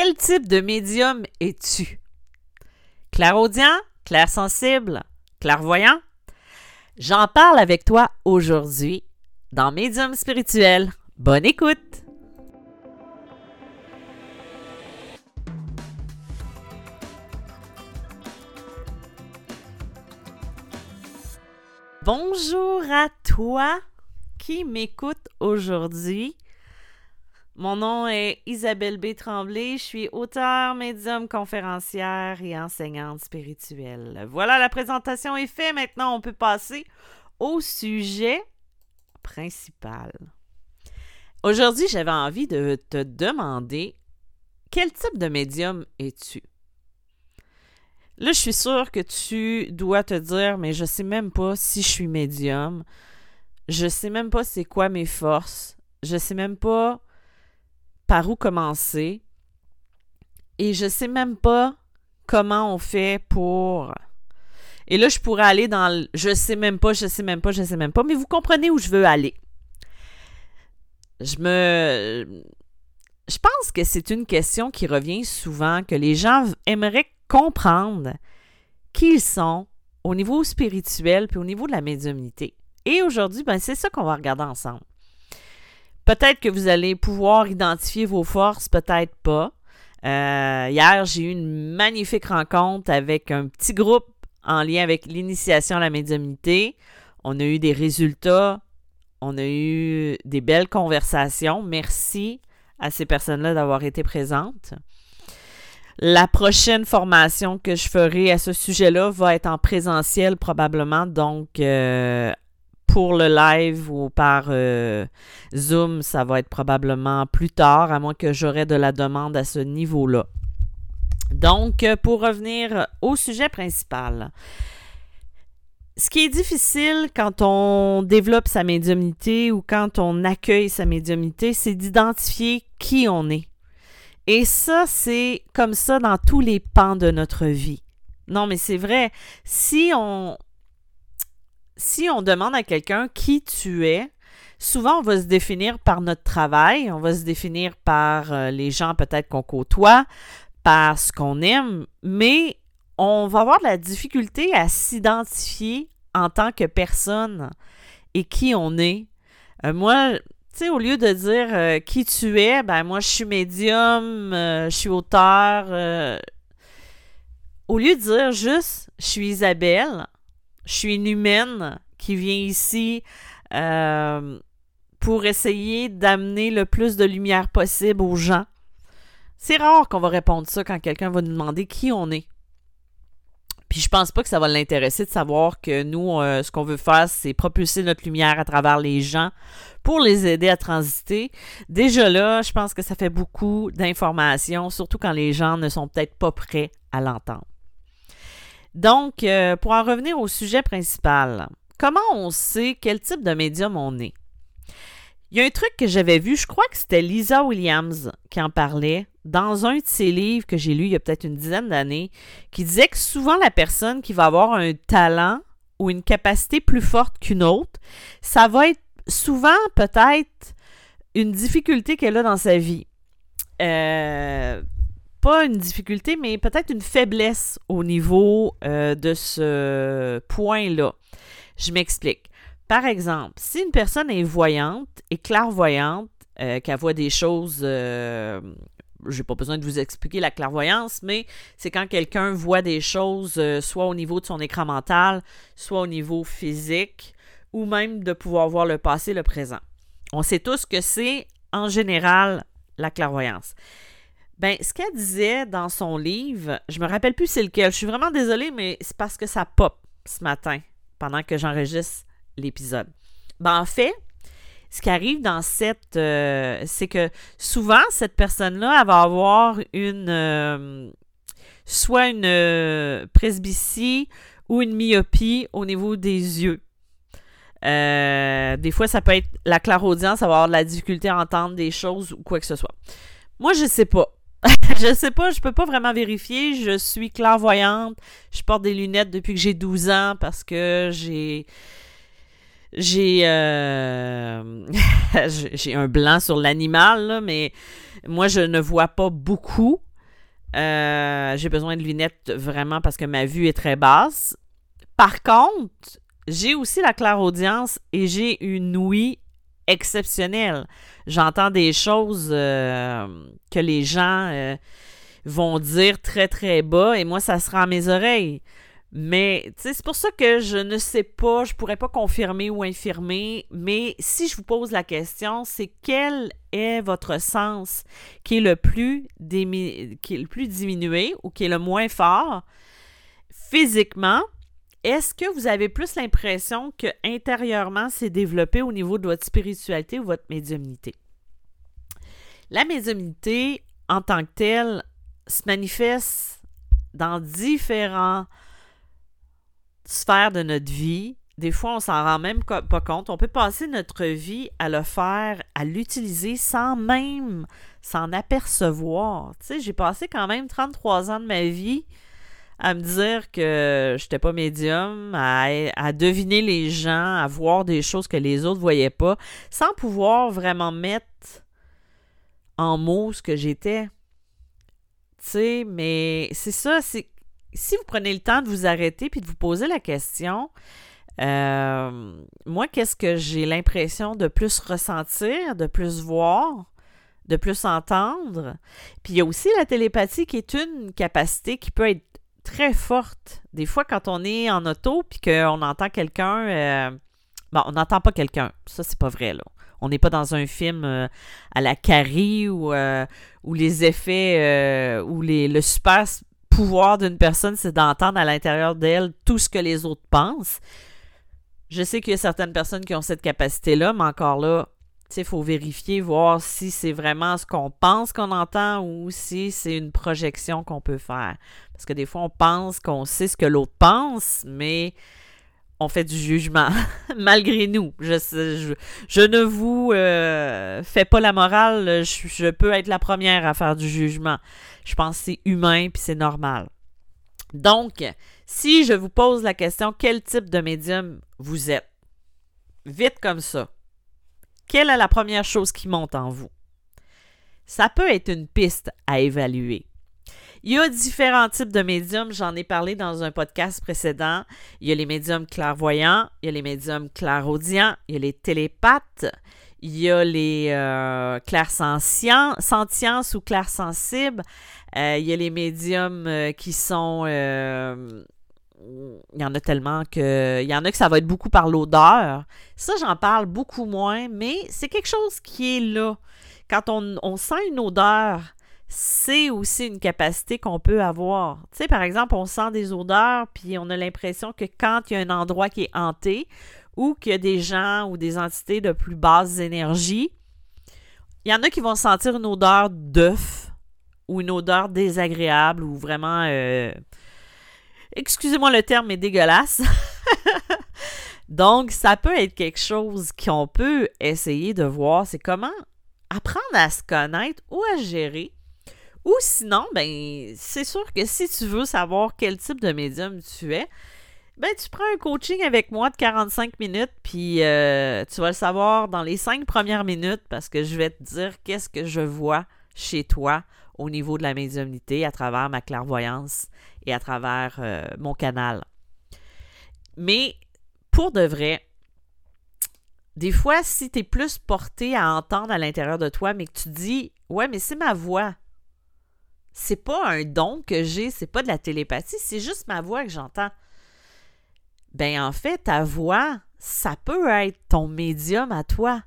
Quel type de médium es-tu? Clairaudient, clairsensible, clairvoyant? J'en parle avec toi aujourd'hui dans Médium spirituel. Bonne écoute! Bonjour à toi qui m'écoute aujourd'hui. Mon nom est Isabelle B. Tremblay. Je suis auteure, médium, conférencière et enseignante spirituelle. Voilà, la présentation est faite. Maintenant, on peut passer au sujet principal. Aujourd'hui, j'avais envie de te demander quel type de médium es-tu? Là, je suis sûre que tu dois te dire, mais je sais même pas si je suis médium. Je sais même pas c'est quoi mes forces. Je sais même pas par où commencer. Et je sais même pas comment on fait pour. Et là, je pourrais aller dans le je sais même pas, je sais même pas, je sais même pas, mais vous comprenez où je veux aller. Je me. Je pense que c'est une question qui revient souvent, que les gens aimeraient comprendre qui ils sont au niveau spirituel puis au niveau de la médiumnité. Et aujourd'hui, ben, c'est ça qu'on va regarder ensemble. Peut-être que vous allez pouvoir identifier vos forces, peut-être pas. Euh, hier, j'ai eu une magnifique rencontre avec un petit groupe en lien avec l'initiation à la médiumnité. On a eu des résultats, on a eu des belles conversations. Merci à ces personnes-là d'avoir été présentes. La prochaine formation que je ferai à ce sujet-là va être en présentiel probablement, donc euh, pour le live ou par euh, Zoom, ça va être probablement plus tard, à moins que j'aurai de la demande à ce niveau-là. Donc, pour revenir au sujet principal, ce qui est difficile quand on développe sa médiumnité ou quand on accueille sa médiumnité, c'est d'identifier qui on est. Et ça, c'est comme ça dans tous les pans de notre vie. Non, mais c'est vrai. Si on, si on demande à quelqu'un qui tu es, souvent on va se définir par notre travail, on va se définir par euh, les gens peut-être qu'on côtoie, par ce qu'on aime, mais on va avoir de la difficulté à s'identifier en tant que personne et qui on est. Euh, moi, tu sais, au lieu de dire euh, qui tu es, ben moi je suis médium, je suis auteur. au lieu de dire juste je suis Isabelle, je suis une humaine qui vient ici euh, pour essayer d'amener le plus de lumière possible aux gens. C'est rare qu'on va répondre ça quand quelqu'un va nous demander qui on est. Puis je pense pas que ça va l'intéresser de savoir que nous, euh, ce qu'on veut faire, c'est propulser notre lumière à travers les gens pour les aider à transiter. Déjà là, je pense que ça fait beaucoup d'informations, surtout quand les gens ne sont peut-être pas prêts à l'entendre. Donc, euh, pour en revenir au sujet principal, comment on sait quel type de médium on est? Il y a un truc que j'avais vu, je crois que c'était Lisa Williams qui en parlait dans un de ses livres que j'ai lu il y a peut-être une dizaine d'années, qui disait que souvent la personne qui va avoir un talent ou une capacité plus forte qu'une autre, ça va être souvent peut-être une difficulté qu'elle a dans sa vie. Euh, pas une difficulté, mais peut-être une faiblesse au niveau euh, de ce point-là. Je m'explique. Par exemple, si une personne est voyante et clairvoyante, euh, qu'elle voit des choses, euh, j'ai pas besoin de vous expliquer la clairvoyance, mais c'est quand quelqu'un voit des choses soit au niveau de son écran mental, soit au niveau physique, ou même de pouvoir voir le passé, le présent. On sait tous que c'est en général la clairvoyance. Ben, ce qu'elle disait dans son livre, je me rappelle plus c'est lequel. Je suis vraiment désolée, mais c'est parce que ça pop ce matin pendant que j'enregistre l'épisode. Ben, en fait, ce qui arrive dans cette, euh, c'est que souvent cette personne-là, elle va avoir une, euh, soit une euh, presbytie ou une myopie au niveau des yeux. des fois, ça peut être la clairaudience, avoir de la difficulté à entendre des choses ou quoi que ce soit. Moi, je sais pas. je sais pas, je peux pas vraiment vérifier. Je suis clairvoyante. Je porte des lunettes depuis que j'ai 12 ans parce que j'ai j'ai euh, j'ai un blanc sur l'animal, mais moi je ne vois pas beaucoup. Euh, j'ai besoin de lunettes vraiment parce que ma vue est très basse. Par contre, j'ai aussi la clairaudience et j'ai une ouïe exceptionnelle. J'entends des choses euh, que les gens euh, vont dire très très bas et moi ça sera à mes oreilles. Mais c'est pour ça que je ne sais pas, je pourrais pas confirmer ou infirmer, mais si je vous pose la question, c'est quel est votre sens qui est le plus, qui est le plus diminué ou qui est le moins fort physiquement? Est-ce que vous avez plus l'impression que intérieurement c'est développé au niveau de votre spiritualité ou votre médiumnité? La médiumnité en tant que telle se manifeste dans différents sphère de notre vie. Des fois, on s'en rend même pas compte. On peut passer notre vie à le faire, à l'utiliser sans même s'en apercevoir. Tu sais, j'ai passé quand même 33 ans de ma vie à me dire que je n'étais pas médium, à, deviner les gens, à voir des choses que les autres voyaient pas, sans pouvoir vraiment mettre en mots ce que j'étais. Tu sais, mais c'est ça, c'est si vous prenez le temps de vous arrêter puis de vous poser la question, euh, moi, qu'est-ce que j'ai l'impression de plus ressentir, de plus voir, de plus entendre? Puis il y a aussi la télépathie qui est une capacité qui peut être très forte. Des fois, quand on est en auto puis qu'on entend quelqu'un, euh, bon, on n'entend pas quelqu'un. Ça, c'est pas vrai, là. On n'est pas dans un film euh, à la Carrie où, où les effets, où les, le super pouvoir d'une personne, c'est d'entendre à l'intérieur d'elle tout ce que les autres pensent. Je sais qu'il y a certaines personnes qui ont cette capacité-là, mais encore là, il faut vérifier, voir si c'est vraiment ce qu'on pense qu'on entend ou si c'est une projection qu'on peut faire. Parce que des fois, on pense qu'on sait ce que l'autre pense, mais on fait du jugement, malgré nous. Je, je, ne vous euh, fais pas la morale, je, peux être la première à faire du jugement. Je pense que c'est humain puis c'est normal. Donc, si je vous pose la question, quel type de médium vous êtes? Vite comme ça. Quelle est la première chose qui monte en vous? Ça peut être une piste à évaluer. Il y a différents types de médiums, j'en ai parlé dans un podcast précédent. Il y a les médiums clairvoyants, il y a les médiums clairaudients, il y a les télépathes, il y a les euh, clairsentiences ou clairsensibles, euh, il y a les médiums euh, qui sont... Il y en a tellement que... Il y en a que ça va être beaucoup par l'odeur. Ça, j'en parle beaucoup moins, mais c'est quelque chose qui est là. Quand on, on sent une odeur, c'est aussi une capacité qu'on peut avoir. Tu sais, par exemple, on sent des odeurs, puis on a l'impression que quand il y a un endroit qui est hanté ou qu'il y a des gens ou des entités de plus basse énergie, il y en a qui vont sentir une odeur d'œuf ou une odeur désagréable ou vraiment... Euh, excusez-moi le terme, mais dégueulasse. Donc, ça peut être quelque chose qu'on peut essayer de voir. C'est comment apprendre à se connaître ou à gérer ou sinon, ben, c'est sûr que si tu veux savoir quel type de médium tu es, ben, tu prends un coaching avec moi de 45 minutes, puis euh, tu vas le savoir dans les 5 premières minutes parce que je vais te dire qu'est-ce que je vois chez toi au niveau de la médiumnité à travers ma clairvoyance à travers euh, mon canal. Mais pour de vrai, des fois, si tu es plus porté à entendre à l'intérieur de toi, mais que tu dis Ouais, mais c'est ma voix, c'est pas un don que j'ai, c'est pas de la télépathie, c'est juste ma voix que j'entends. Ben en fait, ta voix, ça peut être ton médium à toi.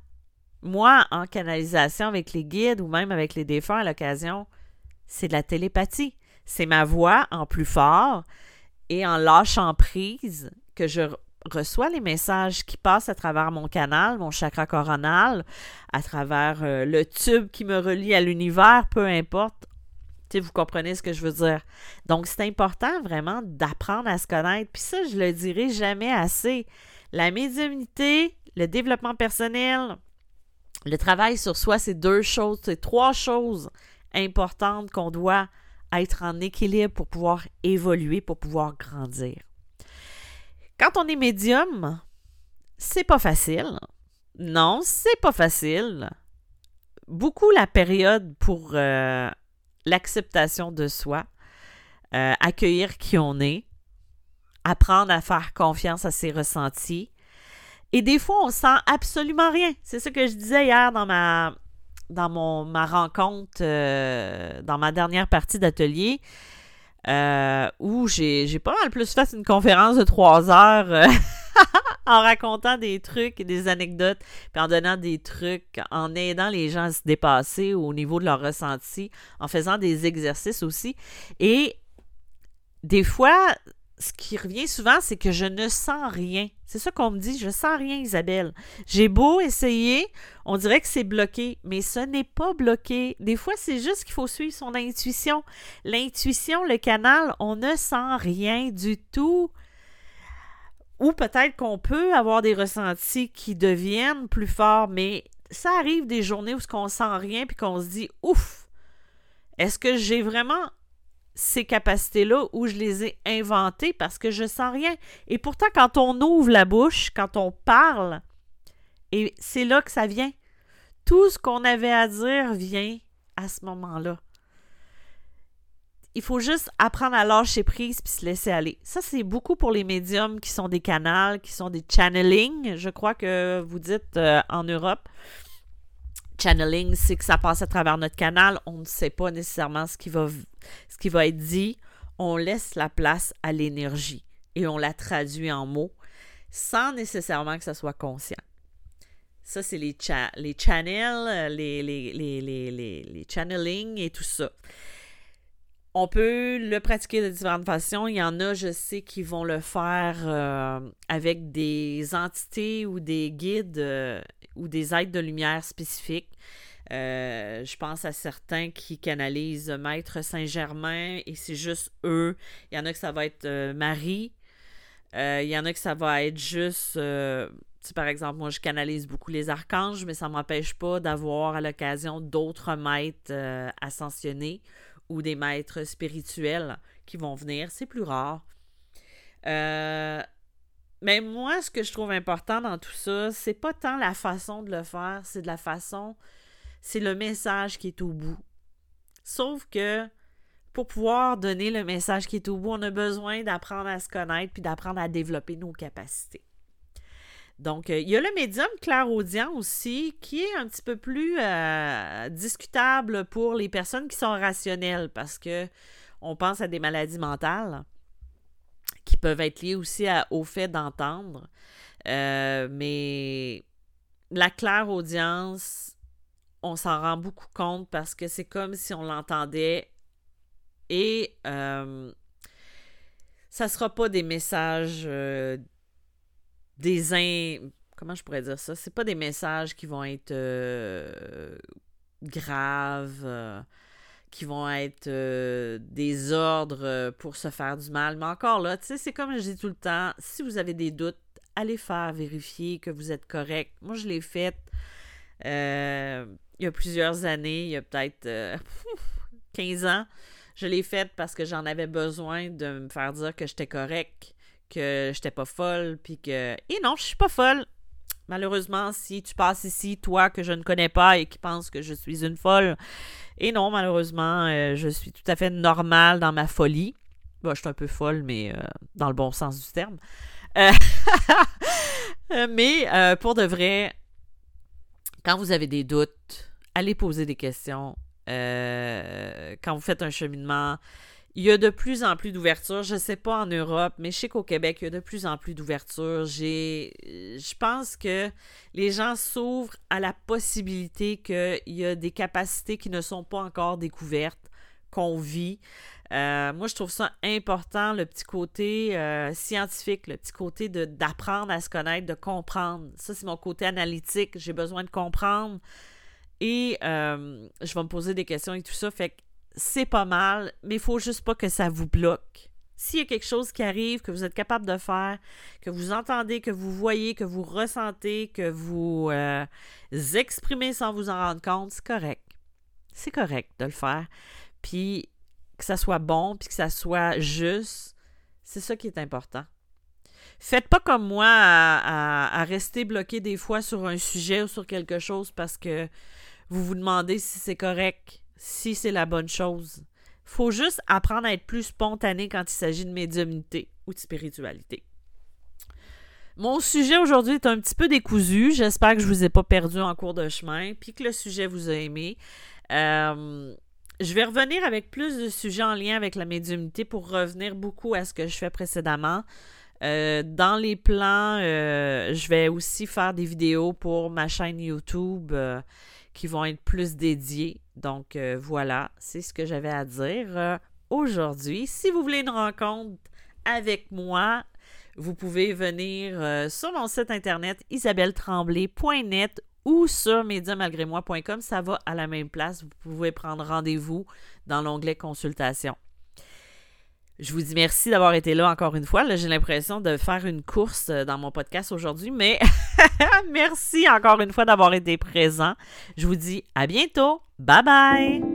Moi, en canalisation avec les guides ou même avec les défunts à l'occasion, c'est de la télépathie. C'est ma voix en plus fort et en lâchant prise que je reçois les messages qui passent à travers mon canal, mon chakra coronal, à travers euh, le tube qui me relie à l'univers, peu importe vous comprenez ce que je veux dire. Donc, c'est important vraiment d'apprendre à se connaître. Puis ça, je le dirai jamais assez. La médiumnité, le développement personnel, le travail sur soi, c'est deux choses, c'est trois choses importantes qu'on doit être en équilibre pour pouvoir évoluer, pour pouvoir grandir. Quand on est médium, c'est pas facile. Non, c'est pas facile. Beaucoup la période pour euh, l'acceptation de soi, euh, accueillir qui on est, apprendre à faire confiance à ses ressentis. Et des fois, on sent absolument rien. C'est ce que je disais hier dans ma, dans mon, ma rencontre, euh, dans ma dernière partie d'atelier, euh, où j'ai pas mal plus fait une conférence de trois heures euh, en racontant des trucs et des anecdotes, puis en donnant des trucs, en aidant les gens à se dépasser au niveau de leur ressenti, en faisant des exercices aussi. Et des fois, ce qui revient souvent, c'est que je ne sens rien. C'est ça qu'on me dit, je sens rien, Isabelle. J'ai beau essayer, on dirait que c'est bloqué, mais ce n'est pas bloqué. Des fois, c'est juste qu'il faut suivre son intuition. L'intuition, le canal, on ne sent rien du tout. Ou peut-être qu'on peut avoir des ressentis qui deviennent plus forts, mais ça arrive des journées où on sent rien puis qu'on se dit ouf. Est-ce que j'ai vraiment ces capacités-là où je les ai inventées parce que je sens rien. Et pourtant, quand on ouvre la bouche, quand on parle, et c'est là que ça vient. Tout ce qu'on avait à dire vient à ce moment-là. Il faut juste apprendre à lâcher prise puis se laisser aller. Ça, c'est beaucoup pour les médiums qui sont des canals, qui sont des channeling, je crois que vous dites euh, en Europe channeling, c'est que ça passe à travers notre canal. On ne sait pas nécessairement ce qui va, ce qui va être dit. On laisse la place à l'énergie et on la traduit en mots sans nécessairement que ça soit conscient. Ça, c'est les, les channels, les, les, les, channeling et tout ça. On peut le pratiquer de différentes façons. Il y en a, je sais, qui vont le faire euh, avec des entités ou des guides euh, ou des aides de lumière spécifiques. Euh, je pense à certains qui canalisent Maître Saint-Germain et c'est juste eux. Il y en a que ça va être euh, Marie. Euh, il y en a que ça va être juste. par exemple, moi, je canalise beaucoup les archanges, mais ça ne m'empêche pas d'avoir à l'occasion d'autres maîtres ascensionnés ou des maîtres spirituels qui vont venir. C'est plus rare. Mais moi, ce que je trouve important dans tout ça, c'est pas tant la façon de le faire, c'est de la façon, c'est le message qui est au bout. Sauf que pour pouvoir donner le message qui est au bout, on a besoin d'apprendre à se connaître puis d'apprendre à développer nos capacités. Donc, euh, il y a le médium clairaudient aussi, qui est un petit peu plus euh, discutable pour les personnes qui sont rationnelles parce que on pense à des maladies mentales peuvent être liées aussi au fait d'entendre. Euh, mais la claire audience, on s'en rend beaucoup compte parce que c'est comme si on l'entendait et euh, ça sera pas des messages euh, des in... comment je pourrais dire ça? C'est pas des messages qui vont être euh, graves qui vont être euh, des ordres euh, pour se faire du mal. Mais encore là, tu sais, c'est comme je dis tout le temps, si vous avez des doutes, allez faire vérifier que vous êtes correct. Moi, je l'ai fait euh, il y a plusieurs années, il y a peut-être 15 ans. Je l'ai fait parce que j'en avais besoin de me faire dire que j'étais correct, que j'étais pas folle, puis que... Et non, je suis pas folle. Malheureusement, si tu passes ici, toi que je ne connais pas et qui pense que je suis une folle, et non, malheureusement, euh, je suis tout à fait normale dans ma folie. Je suis un peu folle, mais euh, dans le bon sens du terme. Euh, mais pour de vrai, quand vous avez des doutes, allez poser des questions. quand vous faites un cheminement, il y a de plus en plus d'ouverture. Je ne sais pas en Europe, mais je sais qu'au Québec, il y a de plus en plus d'ouverture. Je pense que les gens s'ouvrent à la possibilité qu'il y a des capacités qui ne sont pas encore découvertes, qu'on vit. Euh, moi, je trouve ça important, le petit côté euh, scientifique, le petit côté d'apprendre à se connaître, de comprendre. Ça, c'est mon côté analytique. J'ai besoin de comprendre. Et euh, je vais me poser des questions et tout ça. Fait c'est pas mal, mais il faut juste pas que ça vous bloque. S'il y a quelque chose qui arrive, que vous êtes capable de faire, que vous entendez, que vous voyez, que vous ressentez, que vous euh, exprimez sans vous en rendre compte, c'est correct. C'est correct de le faire. Puis que ça soit bon, puis que ça soit juste, c'est ça qui est important. Faites pas comme moi à, rester bloqué des fois sur un sujet ou sur quelque chose parce que vous vous demandez si c'est correct si c'est la bonne chose. faut juste apprendre à être plus spontané quand il s'agit de médiumnité ou de spiritualité. Mon sujet aujourd'hui est un petit peu décousu. J'espère que je ne vous ai pas perdu en cours de chemin, puis que le sujet vous a aimé. Euh, je vais revenir avec plus de sujets en lien avec la médiumnité pour revenir beaucoup à ce que je fais précédemment. Euh, dans les plans, euh, je vais aussi faire des vidéos pour ma chaîne YouTube qui vont être plus dédiées. Donc voilà, c'est ce que j'avais à dire aujourd'hui. Si vous voulez une rencontre avec moi, vous pouvez venir euh, sur mon site internet isabelletremblay.net ou sur médiamalgrémoi.com. Ça va à la même place. Vous pouvez prendre rendez-vous dans l'onglet consultation. Je vous dis merci d'avoir été là encore une fois. J'ai l'impression de faire une course euh, dans mon podcast aujourd'hui, mais merci encore une fois d'avoir été présent. Je vous dis à bientôt. Bye bye!